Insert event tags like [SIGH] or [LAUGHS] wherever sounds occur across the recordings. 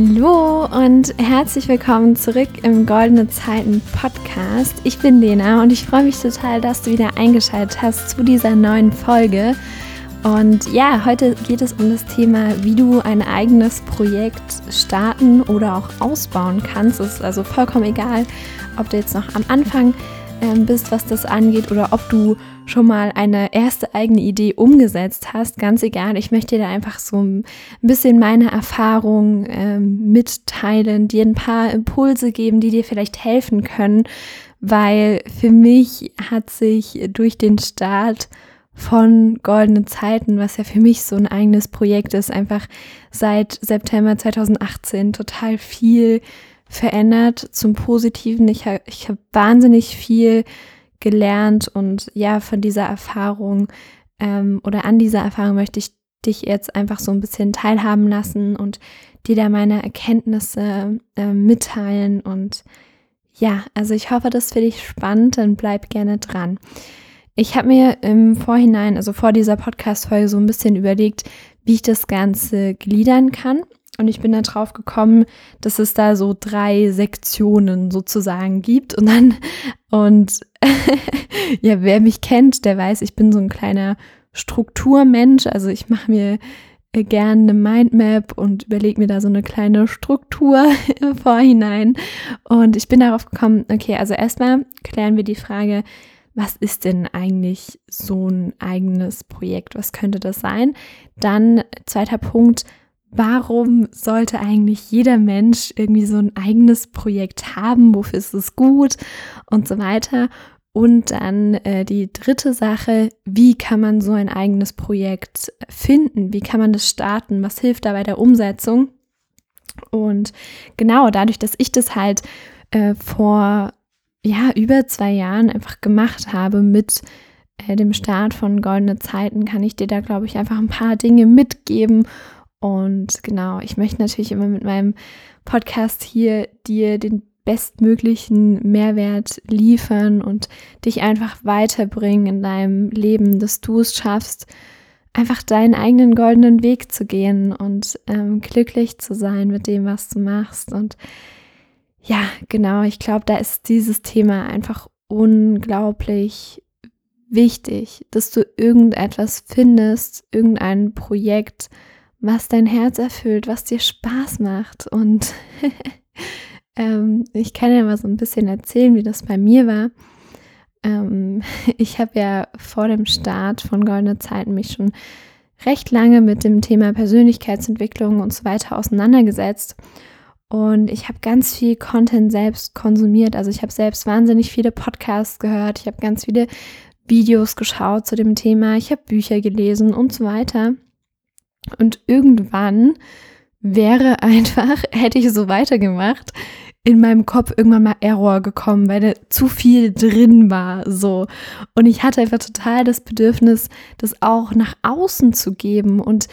Hallo und herzlich willkommen zurück im Goldene Zeiten Podcast. Ich bin Lena und ich freue mich total, dass du wieder eingeschaltet hast zu dieser neuen Folge. Und ja, heute geht es um das Thema, wie du ein eigenes Projekt starten oder auch ausbauen kannst. Es ist also vollkommen egal, ob du jetzt noch am Anfang ähm, bist, was das angeht, oder ob du schon mal eine erste eigene Idee umgesetzt hast. Ganz egal, ich möchte dir da einfach so ein bisschen meine Erfahrung ähm, mitteilen, dir ein paar Impulse geben, die dir vielleicht helfen können, weil für mich hat sich durch den Start von Goldenen Zeiten, was ja für mich so ein eigenes Projekt ist, einfach seit September 2018 total viel verändert zum Positiven. Ich habe ich hab wahnsinnig viel gelernt und ja, von dieser Erfahrung ähm, oder an dieser Erfahrung möchte ich dich jetzt einfach so ein bisschen teilhaben lassen und dir da meine Erkenntnisse äh, mitteilen. Und ja, also ich hoffe, das für dich spannend, dann bleib gerne dran. Ich habe mir im Vorhinein, also vor dieser Podcast-Folge, so ein bisschen überlegt, wie ich das Ganze gliedern kann. Und ich bin da drauf gekommen, dass es da so drei Sektionen sozusagen gibt. Und dann, und [LAUGHS] ja, wer mich kennt, der weiß, ich bin so ein kleiner Strukturmensch. Also ich mache mir äh, gerne eine Mindmap und überlege mir da so eine kleine Struktur [LAUGHS] im Vorhinein. Und ich bin darauf gekommen, okay, also erstmal klären wir die Frage, was ist denn eigentlich so ein eigenes Projekt? Was könnte das sein? Dann zweiter Punkt, warum sollte eigentlich jeder Mensch irgendwie so ein eigenes Projekt haben? Wofür ist es gut? Und so weiter. Und dann äh, die dritte Sache, wie kann man so ein eigenes Projekt finden? Wie kann man das starten? Was hilft da bei der Umsetzung? Und genau dadurch, dass ich das halt äh, vor ja über zwei Jahren einfach gemacht habe mit äh, dem Start von Goldene Zeiten, kann ich dir da glaube ich einfach ein paar Dinge mitgeben und genau, ich möchte natürlich immer mit meinem Podcast hier dir den bestmöglichen Mehrwert liefern und dich einfach weiterbringen in deinem Leben, dass du es schaffst, einfach deinen eigenen goldenen Weg zu gehen und ähm, glücklich zu sein mit dem, was du machst. Und ja, genau, ich glaube, da ist dieses Thema einfach unglaublich wichtig, dass du irgendetwas findest, irgendein Projekt, was dein Herz erfüllt, was dir Spaß macht. Und [LAUGHS] ähm, ich kann ja mal so ein bisschen erzählen, wie das bei mir war. Ähm, [LAUGHS] ich habe ja vor dem Start von Goldene Zeiten mich schon recht lange mit dem Thema Persönlichkeitsentwicklung und so weiter auseinandergesetzt. Und ich habe ganz viel Content selbst konsumiert. Also ich habe selbst wahnsinnig viele Podcasts gehört. Ich habe ganz viele Videos geschaut zu dem Thema. Ich habe Bücher gelesen und so weiter. Und irgendwann wäre [LAUGHS] einfach, hätte ich so weitergemacht, in meinem Kopf irgendwann mal Error gekommen, weil da zu viel drin war, so. Und ich hatte einfach total das Bedürfnis, das auch nach außen zu geben und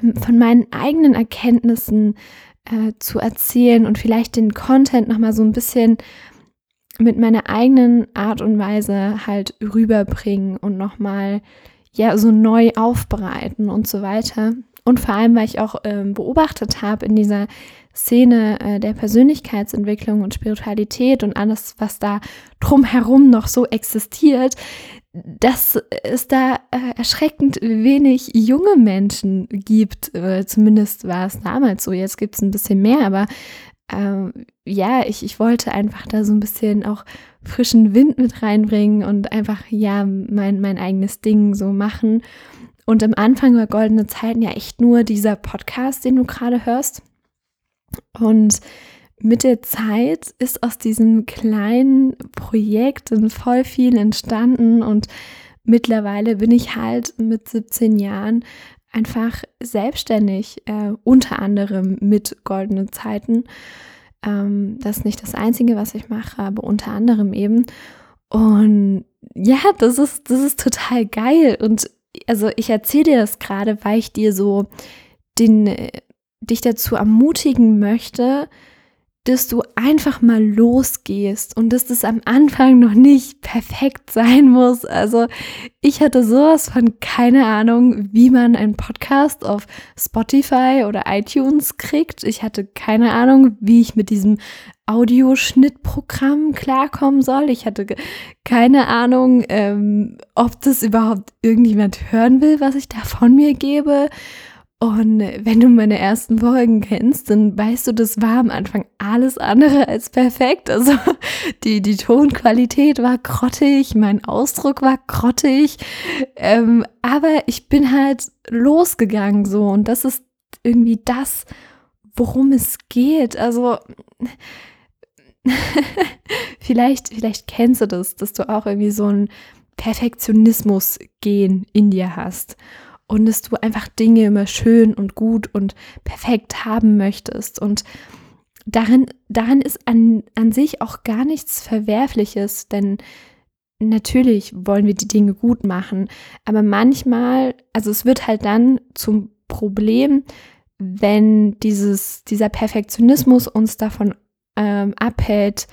ähm, von meinen eigenen Erkenntnissen äh, zu erzählen und vielleicht den Content nochmal so ein bisschen mit meiner eigenen Art und Weise halt rüberbringen und nochmal ja so neu aufbereiten und so weiter. Und vor allem, weil ich auch ähm, beobachtet habe in dieser Szene äh, der Persönlichkeitsentwicklung und Spiritualität und alles, was da drumherum noch so existiert, dass es da äh, erschreckend wenig junge Menschen gibt. Äh, zumindest war es damals so. Jetzt gibt es ein bisschen mehr, aber ähm, ja, ich, ich wollte einfach da so ein bisschen auch frischen Wind mit reinbringen und einfach, ja, mein, mein eigenes Ding so machen. Und am Anfang war Goldene Zeiten ja echt nur dieser Podcast, den du gerade hörst. Und mit der Zeit ist aus diesem kleinen Projekt voll viel entstanden und mittlerweile bin ich halt mit 17 Jahren einfach selbstständig, äh, unter anderem mit Goldene Zeiten. Ähm, das ist nicht das Einzige, was ich mache, aber unter anderem eben. Und ja, das ist, das ist total geil. Und also ich erzähle dir das gerade, weil ich dir so den, dich dazu ermutigen möchte, dass du einfach mal losgehst und dass das am Anfang noch nicht perfekt sein muss. Also ich hatte sowas von keine Ahnung, wie man einen Podcast auf Spotify oder iTunes kriegt. Ich hatte keine Ahnung, wie ich mit diesem Audioschnittprogramm klarkommen soll. Ich hatte keine Ahnung, ähm, ob das überhaupt irgendjemand hören will, was ich da von mir gebe. Und wenn du meine ersten Folgen kennst, dann weißt du, das war am Anfang alles andere als perfekt. Also die, die Tonqualität war grottig, mein Ausdruck war grottig. Ähm, aber ich bin halt losgegangen so und das ist irgendwie das, worum es geht. Also [LAUGHS] vielleicht, vielleicht kennst du das, dass du auch irgendwie so ein Perfektionismus-Gen in dir hast und dass du einfach Dinge immer schön und gut und perfekt haben möchtest. Und darin, darin ist an, an sich auch gar nichts Verwerfliches, denn natürlich wollen wir die Dinge gut machen, aber manchmal, also es wird halt dann zum Problem, wenn dieses, dieser Perfektionismus uns davon ähm, abhält,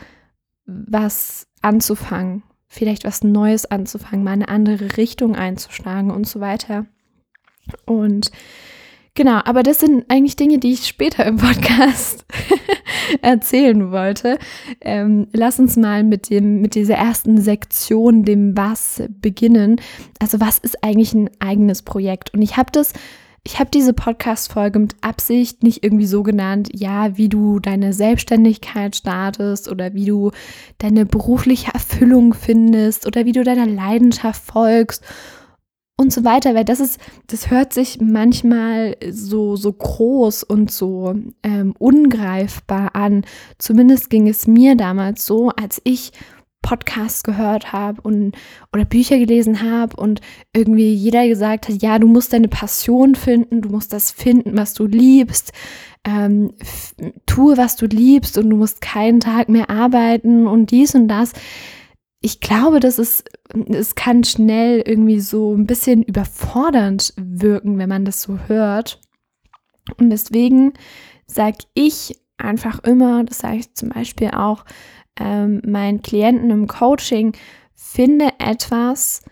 was anzufangen, vielleicht was Neues anzufangen, mal eine andere Richtung einzuschlagen und so weiter. Und genau, aber das sind eigentlich Dinge, die ich später im Podcast [LAUGHS] erzählen wollte. Ähm, lass uns mal mit dem, mit dieser ersten Sektion, dem Was, beginnen. Also, was ist eigentlich ein eigenes Projekt? Und ich habe das ich habe diese Podcast-Folge mit Absicht nicht irgendwie so genannt, ja, wie du deine Selbstständigkeit startest oder wie du deine berufliche Erfüllung findest oder wie du deiner Leidenschaft folgst und so weiter, weil das ist, das hört sich manchmal so, so groß und so ähm, ungreifbar an. Zumindest ging es mir damals so, als ich Podcasts gehört habe und oder Bücher gelesen habe und irgendwie jeder gesagt hat, ja, du musst deine Passion finden, du musst das finden, was du liebst, ähm, tue, was du liebst und du musst keinen Tag mehr arbeiten und dies und das ich glaube, dass es, es kann schnell irgendwie so ein bisschen überfordernd wirken, wenn man das so hört. Und deswegen sage ich einfach immer, das sage ich zum Beispiel auch ähm, meinen Klienten im Coaching, finde etwas,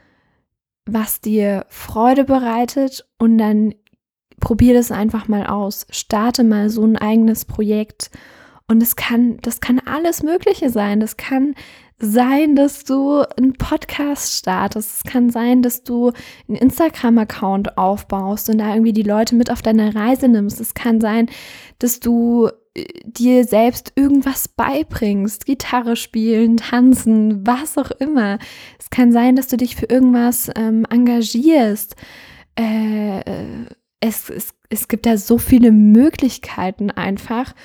was dir Freude bereitet und dann probier das einfach mal aus. Starte mal so ein eigenes Projekt. Und es kann, das kann alles Mögliche sein. Das kann sein, dass du einen Podcast startest. Es kann sein, dass du einen Instagram-Account aufbaust und da irgendwie die Leute mit auf deine Reise nimmst. Es kann sein, dass du äh, dir selbst irgendwas beibringst, Gitarre spielen, tanzen, was auch immer. Es kann sein, dass du dich für irgendwas ähm, engagierst. Äh, es, es, es gibt da so viele Möglichkeiten einfach.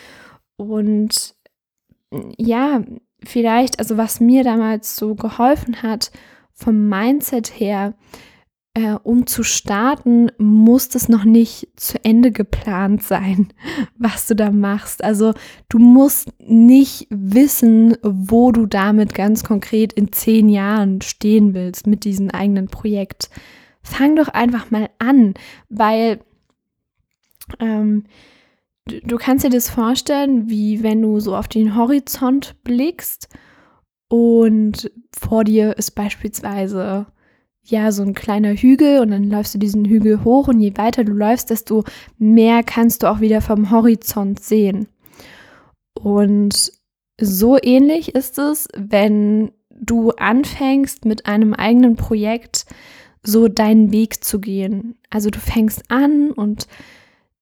Und ja, vielleicht, also was mir damals so geholfen hat, vom Mindset her, äh, um zu starten, muss das noch nicht zu Ende geplant sein, [LAUGHS] was du da machst. Also du musst nicht wissen, wo du damit ganz konkret in zehn Jahren stehen willst mit diesem eigenen Projekt. Fang doch einfach mal an, weil ähm, du kannst dir das vorstellen, wie wenn du so auf den Horizont blickst und vor dir ist beispielsweise ja so ein kleiner Hügel und dann läufst du diesen Hügel hoch und je weiter du läufst, desto mehr kannst du auch wieder vom Horizont sehen. Und so ähnlich ist es, wenn du anfängst mit einem eigenen Projekt so deinen Weg zu gehen. Also du fängst an und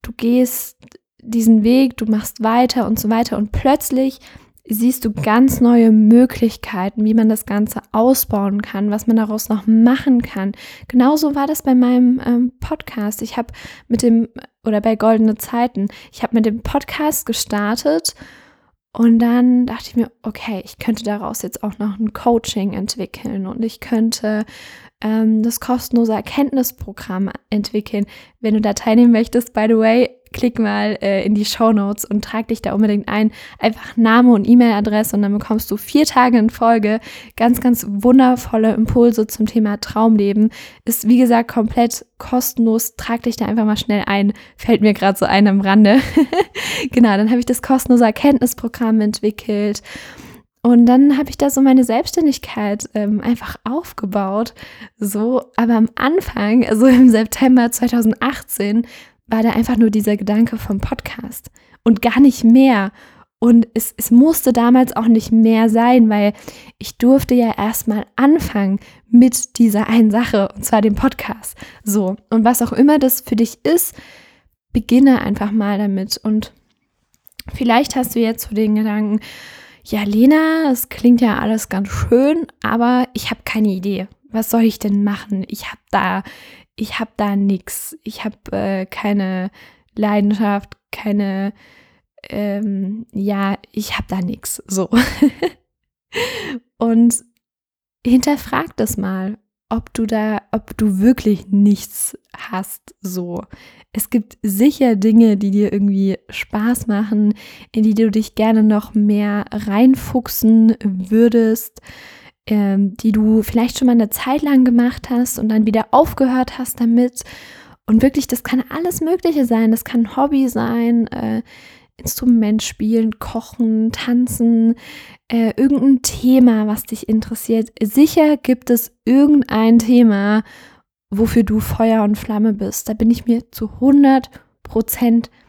du gehst diesen Weg, du machst weiter und so weiter und plötzlich siehst du ganz neue Möglichkeiten, wie man das Ganze ausbauen kann, was man daraus noch machen kann. Genauso war das bei meinem ähm, Podcast. Ich habe mit dem, oder bei Goldene Zeiten, ich habe mit dem Podcast gestartet und dann dachte ich mir, okay, ich könnte daraus jetzt auch noch ein Coaching entwickeln und ich könnte ähm, das kostenlose Erkenntnisprogramm entwickeln. Wenn du da teilnehmen möchtest, by the way, klick mal äh, in die Show Notes und trag dich da unbedingt ein. Einfach Name und E-Mail-Adresse und dann bekommst du vier Tage in Folge ganz, ganz wundervolle Impulse zum Thema Traumleben. Ist wie gesagt komplett kostenlos. Trag dich da einfach mal schnell ein. Fällt mir gerade so ein am Rande. [LAUGHS] genau, dann habe ich das kostenlose Erkenntnisprogramm entwickelt. Und dann habe ich da so meine Selbstständigkeit ähm, einfach aufgebaut. So, aber am Anfang, also im September 2018, war da einfach nur dieser Gedanke vom Podcast und gar nicht mehr. Und es, es musste damals auch nicht mehr sein, weil ich durfte ja erstmal anfangen mit dieser einen Sache, und zwar dem Podcast. So, und was auch immer das für dich ist, beginne einfach mal damit. Und vielleicht hast du jetzt so den Gedanken, ja, Lena, es klingt ja alles ganz schön, aber ich habe keine Idee. Was soll ich denn machen? Ich habe da, ich habe da nichts. Ich habe äh, keine Leidenschaft, keine, ähm, ja, ich habe da nichts. So. [LAUGHS] Und hinterfrag das mal, ob du da, ob du wirklich nichts hast. So. Es gibt sicher Dinge, die dir irgendwie Spaß machen, in die du dich gerne noch mehr reinfuchsen würdest, ähm, die du vielleicht schon mal eine Zeit lang gemacht hast und dann wieder aufgehört hast damit. Und wirklich, das kann alles Mögliche sein. Das kann ein Hobby sein, äh, Instrument spielen, kochen, tanzen, äh, irgendein Thema, was dich interessiert. Sicher gibt es irgendein Thema, wofür du Feuer und Flamme bist. Da bin ich mir zu 100 Prozent sicher.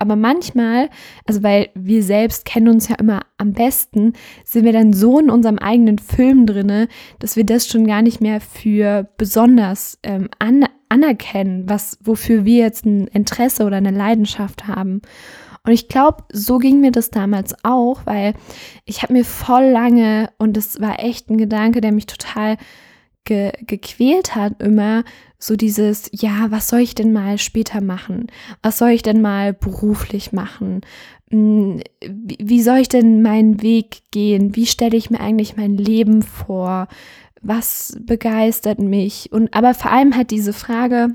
Aber manchmal, also weil wir selbst kennen uns ja immer am besten, sind wir dann so in unserem eigenen Film drinne, dass wir das schon gar nicht mehr für besonders ähm, an, anerkennen, was wofür wir jetzt ein Interesse oder eine Leidenschaft haben. Und ich glaube, so ging mir das damals auch, weil ich habe mir voll lange und das war echt ein Gedanke, der mich total ge gequält hat immer, so dieses, ja, was soll ich denn mal später machen? Was soll ich denn mal beruflich machen? Hm, wie soll ich denn meinen Weg gehen? Wie stelle ich mir eigentlich mein Leben vor? Was begeistert mich? Und aber vor allem halt diese Frage,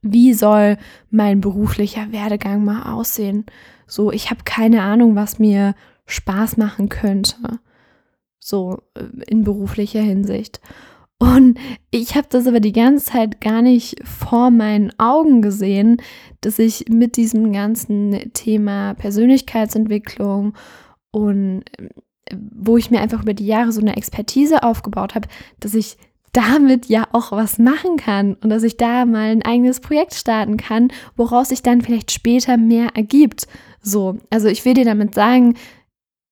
wie soll mein beruflicher Werdegang mal aussehen? So, ich habe keine Ahnung, was mir Spaß machen könnte. So äh, in beruflicher Hinsicht. Und ich habe das aber die ganze Zeit gar nicht vor meinen Augen gesehen, dass ich mit diesem ganzen Thema Persönlichkeitsentwicklung und äh, wo ich mir einfach über die Jahre so eine Expertise aufgebaut habe, dass ich damit ja auch was machen kann und dass ich da mal ein eigenes Projekt starten kann, woraus sich dann vielleicht später mehr ergibt. So, also ich will dir damit sagen,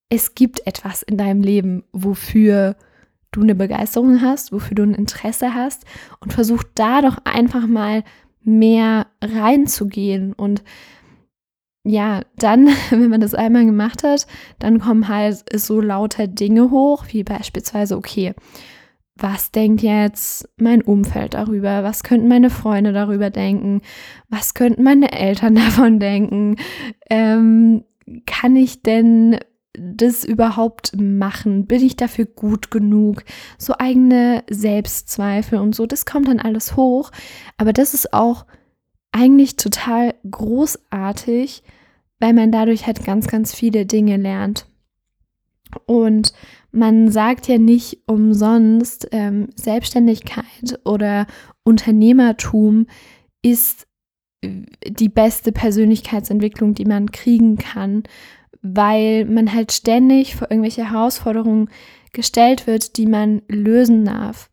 es gibt etwas in deinem Leben, wofür du eine Begeisterung hast, wofür du ein Interesse hast und versuch da doch einfach mal mehr reinzugehen und ja, dann, [LAUGHS] wenn man das einmal gemacht hat, dann kommen halt so lauter Dinge hoch, wie beispielsweise, okay, was denkt jetzt mein Umfeld darüber? Was könnten meine Freunde darüber denken? Was könnten meine Eltern [LAUGHS] davon denken? Ähm, kann ich denn das überhaupt machen? Bin ich dafür gut genug? So eigene Selbstzweifel und so, das kommt dann alles hoch. Aber das ist auch eigentlich total großartig, weil man dadurch halt ganz, ganz viele Dinge lernt. Und man sagt ja nicht umsonst, ähm, Selbstständigkeit oder Unternehmertum ist die beste Persönlichkeitsentwicklung, die man kriegen kann, weil man halt ständig vor irgendwelche Herausforderungen gestellt wird, die man lösen darf.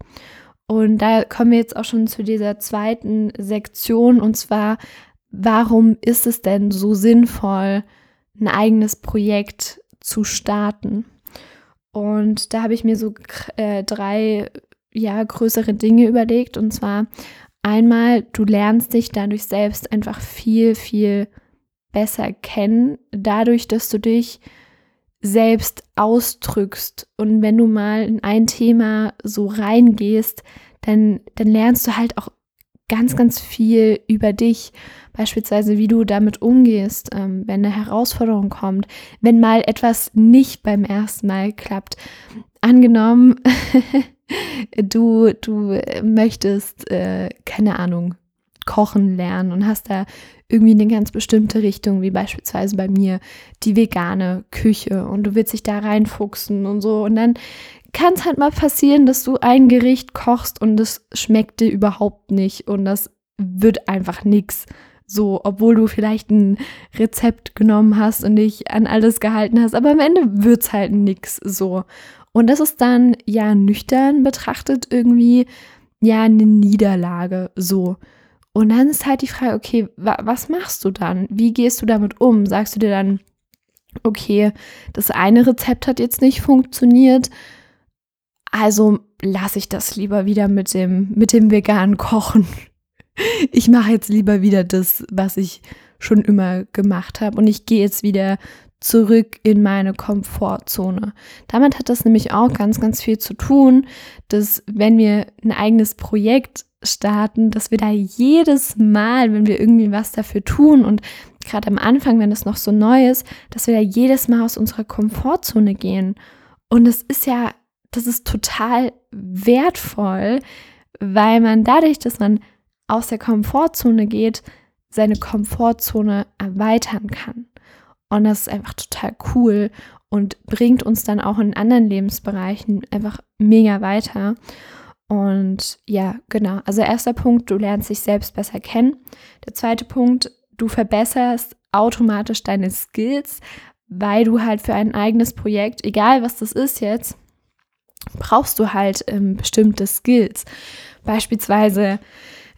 Und da kommen wir jetzt auch schon zu dieser zweiten Sektion und zwar, warum ist es denn so sinnvoll, ein eigenes Projekt zu starten? Und da habe ich mir so äh, drei ja, größere Dinge überlegt. Und zwar einmal, du lernst dich dadurch selbst einfach viel, viel besser kennen, dadurch, dass du dich selbst ausdrückst. Und wenn du mal in ein Thema so reingehst, dann, dann lernst du halt auch ganz, ganz viel über dich. Beispielsweise, wie du damit umgehst, ähm, wenn eine Herausforderung kommt, wenn mal etwas nicht beim ersten Mal klappt. Angenommen, [LAUGHS] du, du möchtest, äh, keine Ahnung, kochen lernen und hast da irgendwie in eine ganz bestimmte Richtung, wie beispielsweise bei mir die vegane Küche und du willst dich da reinfuchsen und so und dann kann es halt mal passieren, dass du ein Gericht kochst und es schmeckt dir überhaupt nicht und das wird einfach nichts. So, obwohl du vielleicht ein Rezept genommen hast und dich an alles gehalten hast, aber am Ende wird es halt nichts so. Und das ist dann ja nüchtern betrachtet irgendwie ja eine Niederlage so. Und dann ist halt die Frage, okay, wa was machst du dann? Wie gehst du damit um? Sagst du dir dann, okay, das eine Rezept hat jetzt nicht funktioniert, also lasse ich das lieber wieder mit dem, mit dem veganen Kochen. [LAUGHS] Ich mache jetzt lieber wieder das, was ich schon immer gemacht habe. Und ich gehe jetzt wieder zurück in meine Komfortzone. Damit hat das nämlich auch ganz, ganz viel zu tun, dass wenn wir ein eigenes Projekt starten, dass wir da jedes Mal, wenn wir irgendwie was dafür tun und gerade am Anfang, wenn es noch so neu ist, dass wir da jedes Mal aus unserer Komfortzone gehen. Und es ist ja das ist total wertvoll, weil man dadurch, dass man aus der Komfortzone geht, seine Komfortzone erweitern kann. Und das ist einfach total cool und bringt uns dann auch in anderen Lebensbereichen einfach mega weiter. Und ja, genau. Also erster Punkt, du lernst dich selbst besser kennen. Der zweite Punkt, du verbesserst automatisch deine Skills, weil du halt für ein eigenes Projekt, egal was das ist jetzt, brauchst du halt ähm, bestimmte Skills. Beispielsweise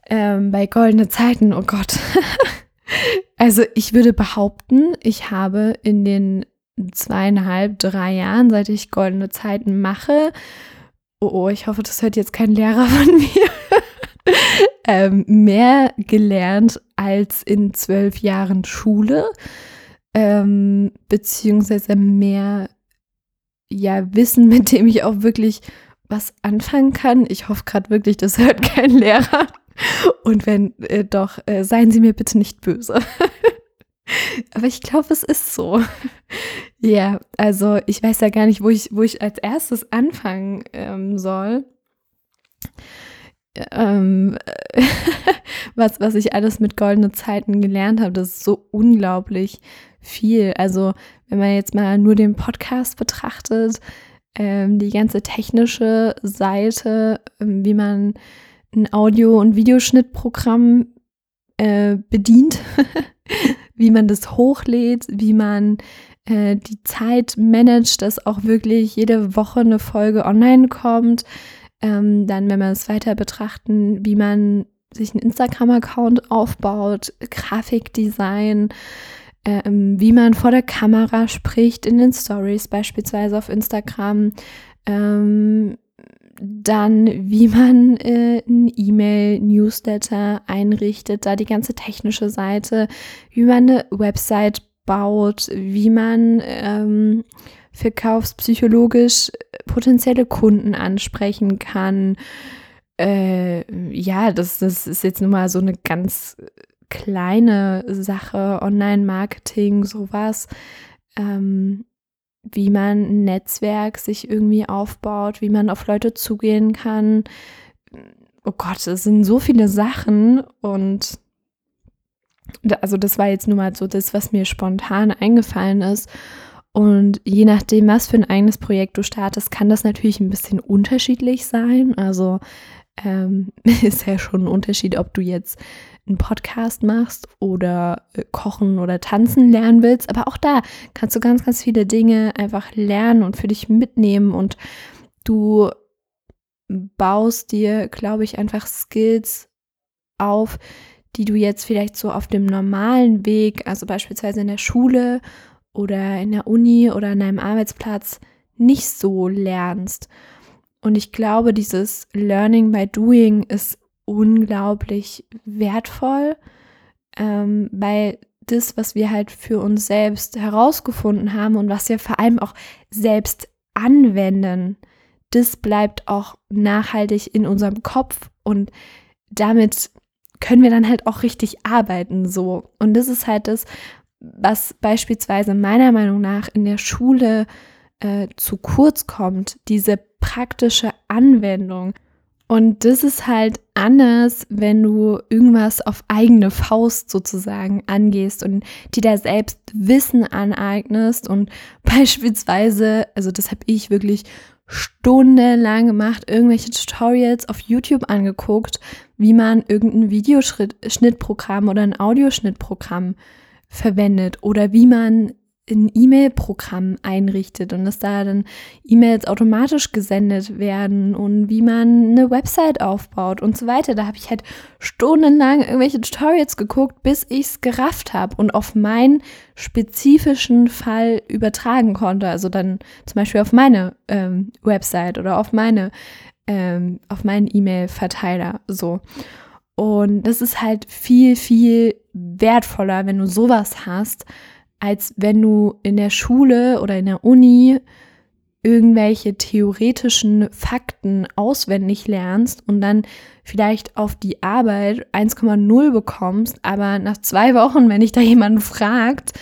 ähm, bei goldene Zeiten, oh Gott. [LAUGHS] also ich würde behaupten, ich habe in den zweieinhalb, drei Jahren, seit ich goldene Zeiten mache, oh, oh ich hoffe, das hört jetzt kein Lehrer von [LAUGHS] mir, ähm, mehr gelernt als in zwölf Jahren Schule, ähm, beziehungsweise mehr ja, Wissen, mit dem ich auch wirklich was anfangen kann. Ich hoffe gerade wirklich, das hört kein Lehrer. Und wenn äh, doch, äh, seien Sie mir bitte nicht böse. [LAUGHS] Aber ich glaube, es ist so. [LAUGHS] ja, also ich weiß ja gar nicht, wo ich, wo ich als erstes anfangen ähm, soll. Ähm, [LAUGHS] was, was ich alles mit goldenen Zeiten gelernt habe, das ist so unglaublich viel. Also wenn man jetzt mal nur den Podcast betrachtet, ähm, die ganze technische Seite, ähm, wie man ein Audio- und Videoschnittprogramm äh, bedient, [LAUGHS] wie man das hochlädt, wie man äh, die Zeit managt, dass auch wirklich jede Woche eine Folge online kommt. Ähm, dann, wenn wir es weiter betrachten, wie man sich einen Instagram-Account aufbaut, Grafikdesign, ähm, wie man vor der Kamera spricht, in den Stories beispielsweise auf Instagram, ähm, dann wie man äh, ein E-Mail-Newsletter einrichtet, da die ganze technische Seite, wie man eine Website baut, wie man ähm, verkaufspsychologisch potenzielle Kunden ansprechen kann. Äh, ja, das, das ist jetzt nun mal so eine ganz kleine Sache, Online-Marketing, sowas, ähm, wie man ein Netzwerk sich irgendwie aufbaut, wie man auf Leute zugehen kann. Oh Gott, es sind so viele Sachen und also das war jetzt nur mal so das, was mir spontan eingefallen ist. Und je nachdem, was für ein eigenes Projekt du startest, kann das natürlich ein bisschen unterschiedlich sein. Also ähm, [LAUGHS] ist ja schon ein Unterschied, ob du jetzt einen Podcast machst oder äh, kochen oder tanzen lernen willst. Aber auch da kannst du ganz, ganz viele Dinge einfach lernen und für dich mitnehmen und du baust dir, glaube ich, einfach Skills auf, die du jetzt vielleicht so auf dem normalen Weg, also beispielsweise in der Schule oder in der Uni oder an deinem Arbeitsplatz, nicht so lernst. Und ich glaube, dieses Learning by Doing ist unglaublich wertvoll, ähm, weil das, was wir halt für uns selbst herausgefunden haben und was wir vor allem auch selbst anwenden, das bleibt auch nachhaltig in unserem Kopf und damit können wir dann halt auch richtig arbeiten so. Und das ist halt das, was beispielsweise meiner Meinung nach in der Schule äh, zu kurz kommt, diese praktische Anwendung. Und das ist halt anders, wenn du irgendwas auf eigene Faust sozusagen angehst und dir da selbst Wissen aneignest und [LAUGHS] beispielsweise, also das habe ich wirklich stundenlang gemacht, irgendwelche Tutorials auf YouTube angeguckt, wie man irgendein Videoschnittprogramm oder ein Audioschnittprogramm verwendet oder wie man ein E-Mail-Programm einrichtet und dass da dann E-Mails automatisch gesendet werden und wie man eine Website aufbaut und so weiter. Da habe ich halt stundenlang irgendwelche Tutorials geguckt, bis ich es gerafft habe und auf meinen spezifischen Fall übertragen konnte. Also dann zum Beispiel auf meine ähm, Website oder auf meine ähm, auf meinen E-Mail-Verteiler so. Und das ist halt viel, viel wertvoller, wenn du sowas hast, als wenn du in der Schule oder in der Uni irgendwelche theoretischen Fakten auswendig lernst und dann vielleicht auf die Arbeit 1,0 bekommst, aber nach zwei Wochen, wenn dich da jemand fragt,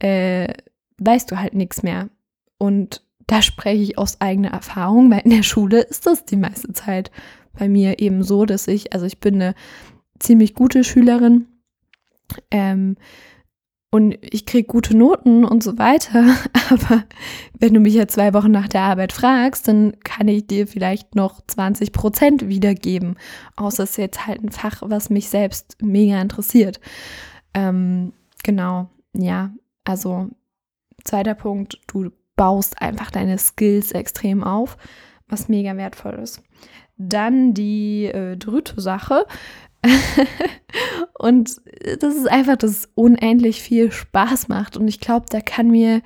äh, weißt du halt nichts mehr. Und da spreche ich aus eigener Erfahrung, weil in der Schule ist das die meiste Zeit bei mir eben so, dass ich, also ich bin eine ziemlich gute Schülerin, ähm, und ich kriege gute Noten und so weiter. [LAUGHS] Aber wenn du mich ja zwei Wochen nach der Arbeit fragst, dann kann ich dir vielleicht noch 20 Prozent wiedergeben. Außer es ist jetzt halt ein Fach, was mich selbst mega interessiert. Ähm, genau, ja. Also, zweiter Punkt, du baust einfach deine Skills extrem auf, was mega wertvoll ist. Dann die äh, dritte Sache, [LAUGHS] und das ist einfach, dass es unendlich viel Spaß macht. Und ich glaube, da kann mir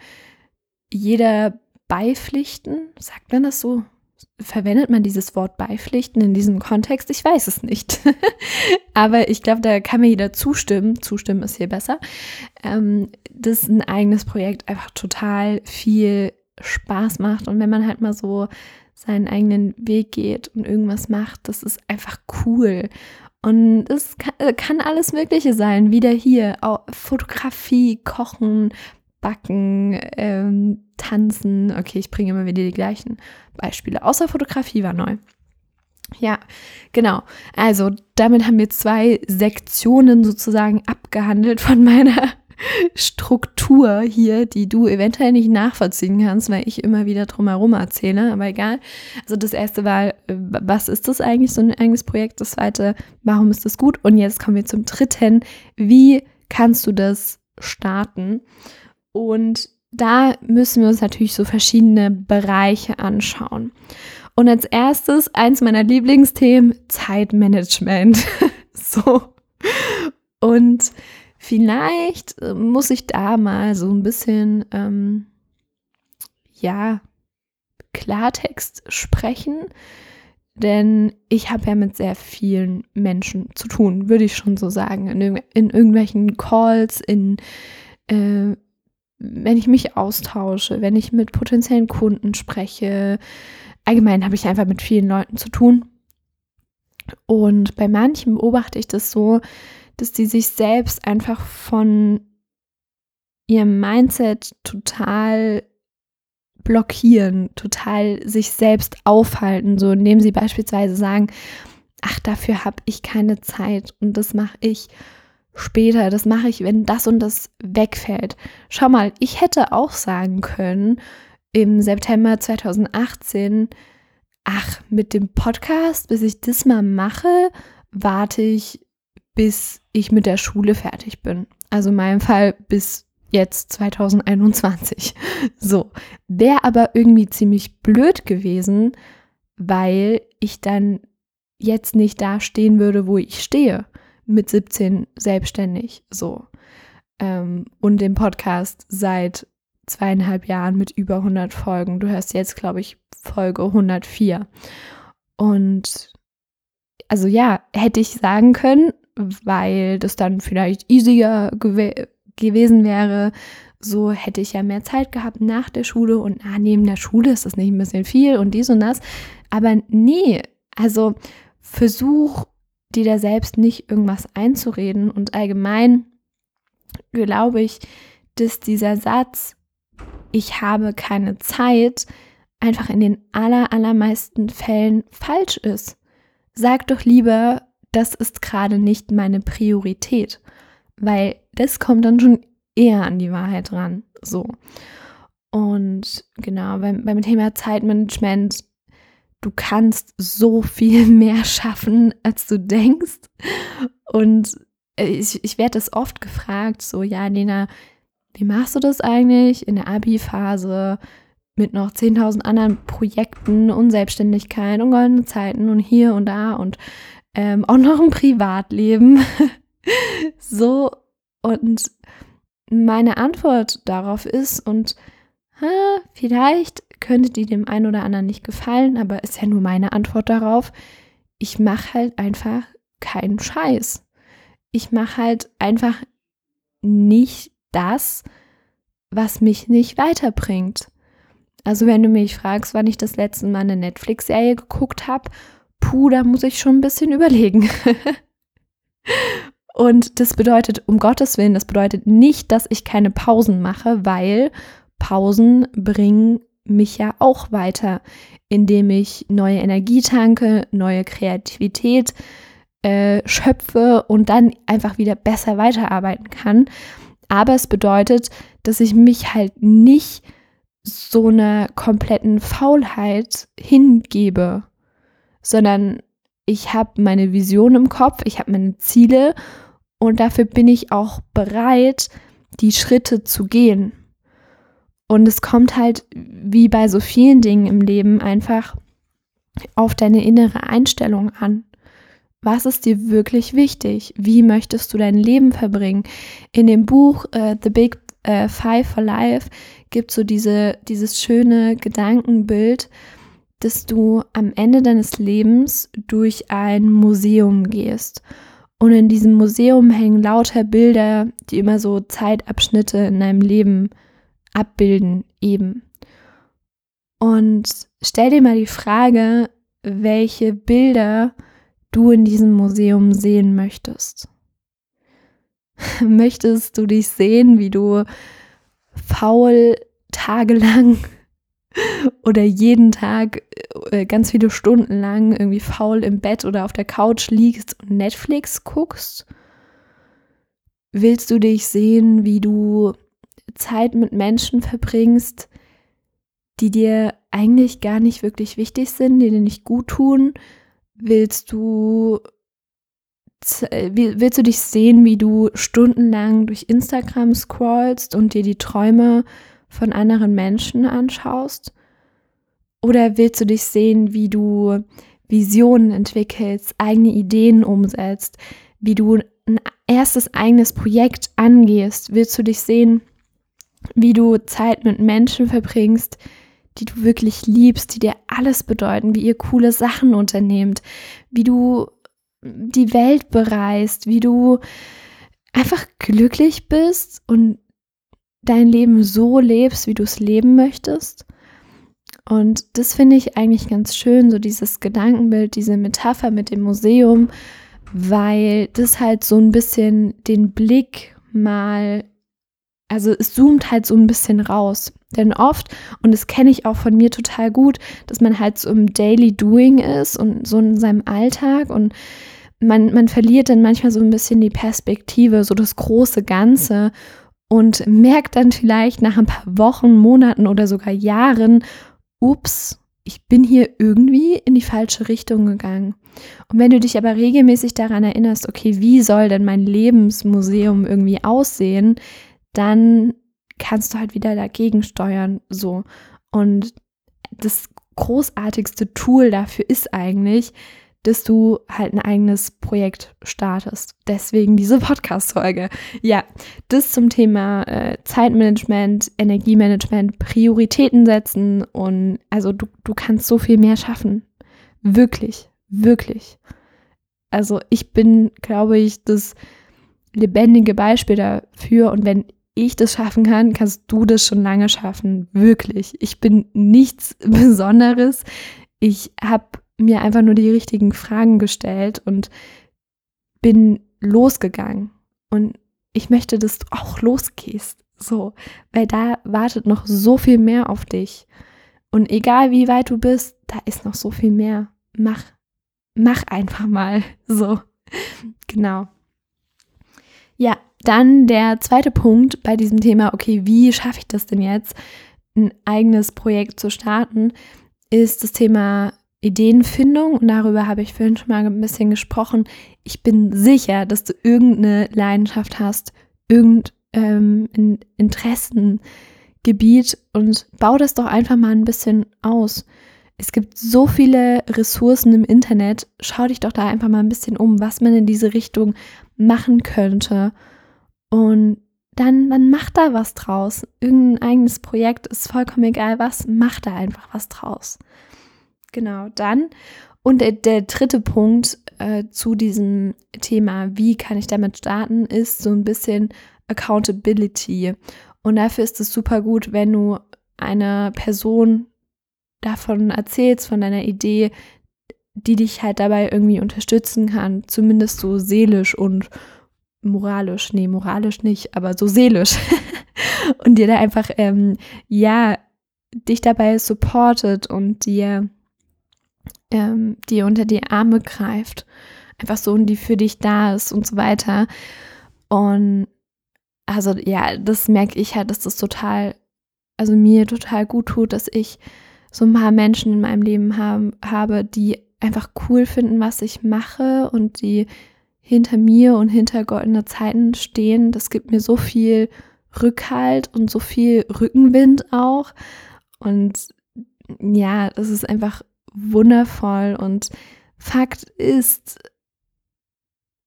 jeder beipflichten. Sagt man das so? Verwendet man dieses Wort beipflichten in diesem Kontext? Ich weiß es nicht. [LAUGHS] Aber ich glaube, da kann mir jeder zustimmen. Zustimmen ist hier besser. Ähm, dass ein eigenes Projekt einfach total viel Spaß macht. Und wenn man halt mal so seinen eigenen Weg geht und irgendwas macht, das ist einfach cool. Und es kann, äh, kann alles Mögliche sein, wieder hier. Fotografie, Kochen, Backen, ähm, Tanzen. Okay, ich bringe immer wieder die gleichen Beispiele. Außer Fotografie war neu. Ja, genau. Also damit haben wir zwei Sektionen sozusagen abgehandelt von meiner Struktur hier, die du eventuell nicht nachvollziehen kannst, weil ich immer wieder drumherum erzähle, aber egal. Also das erste war, äh, was ist das eigentlich, so ein eigenes Projekt? Das zweite, warum ist das gut? Und jetzt kommen wir zum dritten, wie kannst du das starten? Und da müssen wir uns natürlich so verschiedene Bereiche anschauen. Und als erstes, eins meiner Lieblingsthemen, Zeitmanagement. [LAUGHS] so. Und Vielleicht äh, muss ich da mal so ein bisschen, ähm, ja, Klartext sprechen, denn ich habe ja mit sehr vielen Menschen zu tun, würde ich schon so sagen, in, irg in irgendwelchen Calls, in äh, wenn ich mich austausche, wenn ich mit potenziellen Kunden spreche. Allgemein habe ich einfach mit vielen Leuten zu tun. Und bei manchen beobachte ich das so, dass die sich selbst einfach von ihrem Mindset total blockieren, total sich selbst aufhalten, so indem sie beispielsweise sagen, ach, dafür habe ich keine Zeit und das mache ich später, das mache ich, wenn das und das wegfällt. Schau mal, ich hätte auch sagen können im September 2018, ach, mit dem Podcast, bis ich das mal mache, warte ich bis ich mit der Schule fertig bin. Also in meinem Fall bis jetzt 2021. [LAUGHS] So, wäre aber irgendwie ziemlich blöd gewesen, weil ich dann jetzt nicht da stehen würde, wo ich stehe, mit 17 selbstständig, so. Ähm, und den Podcast seit zweieinhalb Jahren mit über 100 Folgen. Du hörst jetzt, glaube ich, Folge 104. Und also ja, hätte ich sagen können, weil das dann vielleicht easier gew gewesen wäre. So hätte ich ja mehr Zeit gehabt nach der Schule und ah, neben der Schule ist das nicht ein bisschen viel und dies und das. Aber nee, also versuch dir da selbst nicht irgendwas einzureden und allgemein glaube ich, dass dieser Satz, ich habe keine Zeit, einfach in den aller, allermeisten Fällen falsch ist. sag doch lieber, das ist gerade nicht meine Priorität, weil das kommt dann schon eher an die Wahrheit ran. So. Und genau, beim, beim Thema Zeitmanagement, du kannst so viel [LAUGHS] mehr schaffen, als du denkst. Und ich, ich werde das oft gefragt, so, ja, Lena, wie machst du das eigentlich in der Abi-Phase mit noch 10.000 anderen Projekten und Selbstständigkeit und goldene Zeiten und hier und da und ähm, auch noch ein Privatleben? [LAUGHS] so, und meine Antwort darauf ist, und ha, vielleicht könnte die dem einen oder anderen nicht gefallen, aber ist ja nur meine Antwort darauf, ich mache halt einfach keinen Scheiß. Ich mache halt einfach nicht das, was mich nicht weiterbringt. Also wenn du mich fragst, wann ich das letzte Mal eine Netflix-Serie geguckt habe, puh, da muss ich schon ein bisschen überlegen. [LAUGHS] Und das bedeutet, um Gottes Willen, das bedeutet nicht, dass ich keine Pausen mache, weil Pausen bringen mich ja auch weiter, indem ich neue Energie tanke, neue Kreativität äh, schöpfe und dann einfach wieder besser weiterarbeiten kann. Aber es bedeutet, dass ich mich halt nicht so einer kompletten Faulheit hingebe, sondern ich habe meine Vision im Kopf, ich habe meine Ziele und dafür bin ich auch bereit, die Schritte zu gehen. Und es kommt halt, wie bei so vielen Dingen im Leben, einfach auf deine innere Einstellung an. Was ist dir wirklich wichtig? Wie möchtest du dein Leben verbringen? In dem Buch uh, The Big uh, Five for Life gibt so diese, dieses schöne Gedankenbild, dass du am Ende deines Lebens durch ein Museum gehst. Und in diesem Museum hängen lauter Bilder, die immer so Zeitabschnitte in deinem Leben abbilden, eben. Und stell dir mal die Frage, welche Bilder du in diesem Museum sehen möchtest. [LAUGHS] möchtest du dich sehen, wie du faul tagelang oder jeden Tag äh, ganz viele Stunden lang irgendwie faul im Bett oder auf der Couch liegst und Netflix guckst? Willst du dich sehen, wie du Zeit mit Menschen verbringst, die dir eigentlich gar nicht wirklich wichtig sind, die dir nicht gut tun, Willst du äh, willst du dich sehen, wie du stundenlang durch Instagram scrollst und dir die Träume von anderen Menschen anschaust? Oder willst du dich sehen, wie du Visionen entwickelst, eigene Ideen umsetzt, wie du ein erstes eigenes Projekt angehst? Willst du dich sehen, wie du Zeit mit Menschen verbringst, die du wirklich liebst, die dir alles bedeuten, wie ihr coole Sachen unternehmt, wie du die Welt bereist, wie du einfach glücklich bist und dein Leben so lebst, wie du es leben möchtest. Und das finde ich eigentlich ganz schön, so dieses Gedankenbild, diese Metapher mit dem Museum, weil das halt so ein bisschen den Blick mal also es zoomt halt so ein bisschen raus. Denn oft, und das kenne ich auch von mir total gut, dass man halt so im Daily Doing ist und so in seinem Alltag und man, man verliert dann manchmal so ein bisschen die Perspektive, so das große Ganze und merkt dann vielleicht nach ein paar Wochen, Monaten oder sogar Jahren, ups, ich bin hier irgendwie in die falsche Richtung gegangen. Und wenn du dich aber regelmäßig daran erinnerst, okay, wie soll denn mein Lebensmuseum irgendwie aussehen, dann kannst du halt wieder dagegen steuern. So. Und das großartigste Tool dafür ist eigentlich, dass du halt ein eigenes Projekt startest. Deswegen diese [LAUGHS] Podcast-Folge. Ja, das zum Thema äh, Zeitmanagement, Energiemanagement, Prioritäten setzen und also du, du kannst so viel mehr schaffen. Wirklich, wirklich. Also ich bin, glaube ich, das lebendige Beispiel dafür und wenn ich das schaffen kann, kannst du das schon lange schaffen. Wirklich. Ich bin nichts [LAUGHS] Besonderes. Ich habe mir einfach nur die richtigen Fragen gestellt und bin losgegangen. Und ich möchte, dass du auch losgehst. So, weil da wartet noch so viel mehr auf dich. Und egal wie weit du bist, da ist noch so viel mehr. Mach, mach einfach mal [LAUGHS] so. Genau. Ja, dann der zweite Punkt bei diesem Thema, okay, wie schaffe ich das denn jetzt, ein eigenes Projekt zu starten, ist das Thema Ideenfindung und darüber habe ich vorhin schon mal ein bisschen gesprochen. Ich bin sicher, dass du irgendeine Leidenschaft hast, irgendein ähm, Interessengebiet und bau das doch einfach mal ein bisschen aus. Es gibt so viele Ressourcen im Internet. Schau dich doch da einfach mal ein bisschen um, was man in diese Richtung machen könnte. Und dann, dann mach da was draus. Irgendein eigenes Projekt ist vollkommen egal was, mach da einfach was draus. Genau, dann. Und der, der dritte Punkt äh, zu diesem Thema, wie kann ich damit starten, ist so ein bisschen Accountability. Und dafür ist es super gut, wenn du einer Person davon erzählst, von deiner Idee, die dich halt dabei irgendwie unterstützen kann, zumindest so seelisch und moralisch, nee, moralisch nicht, aber so seelisch. [LAUGHS] und dir da einfach, ähm, ja, dich dabei supportet und dir, ähm, dir unter die Arme greift. Einfach so und die für dich da ist und so weiter. Und also ja, das merke ich halt, dass das total, also mir total gut tut, dass ich so ein paar Menschen in meinem Leben haben, habe, die einfach cool finden, was ich mache und die hinter mir und hinter goldene Zeiten stehen. Das gibt mir so viel Rückhalt und so viel Rückenwind auch. Und ja, das ist einfach wundervoll. Und Fakt ist,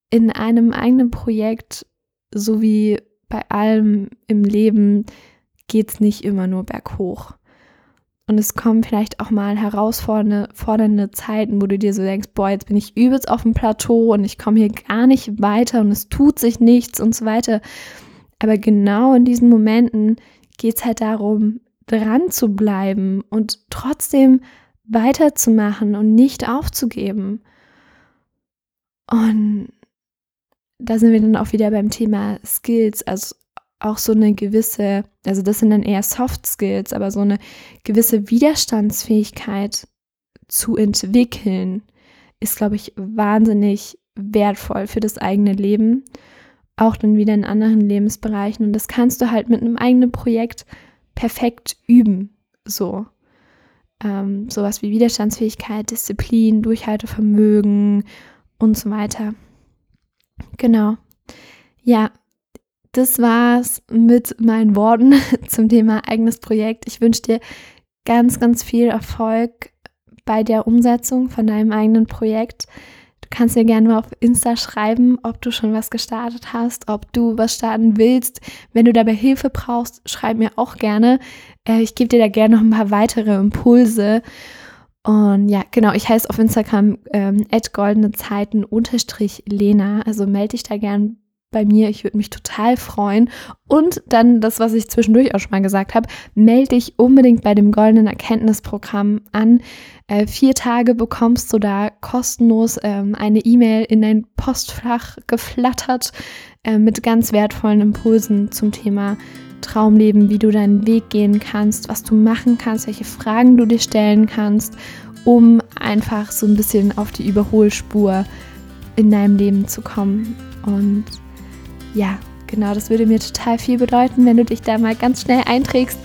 in einem eigenen Projekt, so wie bei allem im Leben, geht es nicht immer nur berghoch. Und es kommen vielleicht auch mal herausfordernde Zeiten, wo du dir so denkst, boah, jetzt bin ich übelst auf dem Plateau und ich komme hier gar nicht weiter und es tut sich nichts und so weiter. Aber genau in diesen Momenten geht es halt darum, dran zu bleiben und trotzdem weiterzumachen und nicht aufzugeben. Und da sind wir dann auch wieder beim Thema Skills, also auch so eine gewisse, also das sind dann eher Soft Skills, aber so eine gewisse Widerstandsfähigkeit zu entwickeln, ist, glaube ich, wahnsinnig wertvoll für das eigene Leben, auch dann wieder in anderen Lebensbereichen. Und das kannst du halt mit einem eigenen Projekt perfekt üben. So. Ähm, sowas wie Widerstandsfähigkeit, Disziplin, Durchhaltevermögen und so weiter. Genau. Ja, das war's mit meinen Worten [LAUGHS] zum Thema eigenes Projekt. Ich wünsche dir ganz, ganz viel Erfolg bei der Umsetzung von deinem eigenen Projekt. Kannst mir gerne mal auf Insta schreiben, ob du schon was gestartet hast, ob du was starten willst. Wenn du dabei Hilfe brauchst, schreib mir auch gerne. Äh, ich gebe dir da gerne noch ein paar weitere Impulse. Und ja, genau, ich heiße auf Instagram ähm, goldene Zeiten unterstrich Lena. Also melde dich da gern bei mir. Ich würde mich total freuen. Und dann das, was ich zwischendurch auch schon mal gesagt habe, melde dich unbedingt bei dem Goldenen Erkenntnisprogramm an. Äh, vier Tage bekommst du da kostenlos ähm, eine E-Mail in dein Postfach geflattert äh, mit ganz wertvollen Impulsen zum Thema Traumleben, wie du deinen Weg gehen kannst, was du machen kannst, welche Fragen du dir stellen kannst, um einfach so ein bisschen auf die Überholspur in deinem Leben zu kommen. Und ja, genau, das würde mir total viel bedeuten, wenn du dich da mal ganz schnell einträgst.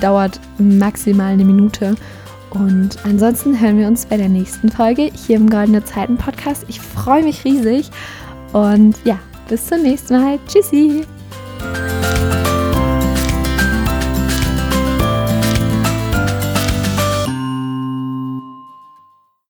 Dauert maximal eine Minute. Und ansonsten hören wir uns bei der nächsten Folge hier im Goldene Zeiten Podcast. Ich freue mich riesig. Und ja, bis zum nächsten Mal. Tschüssi.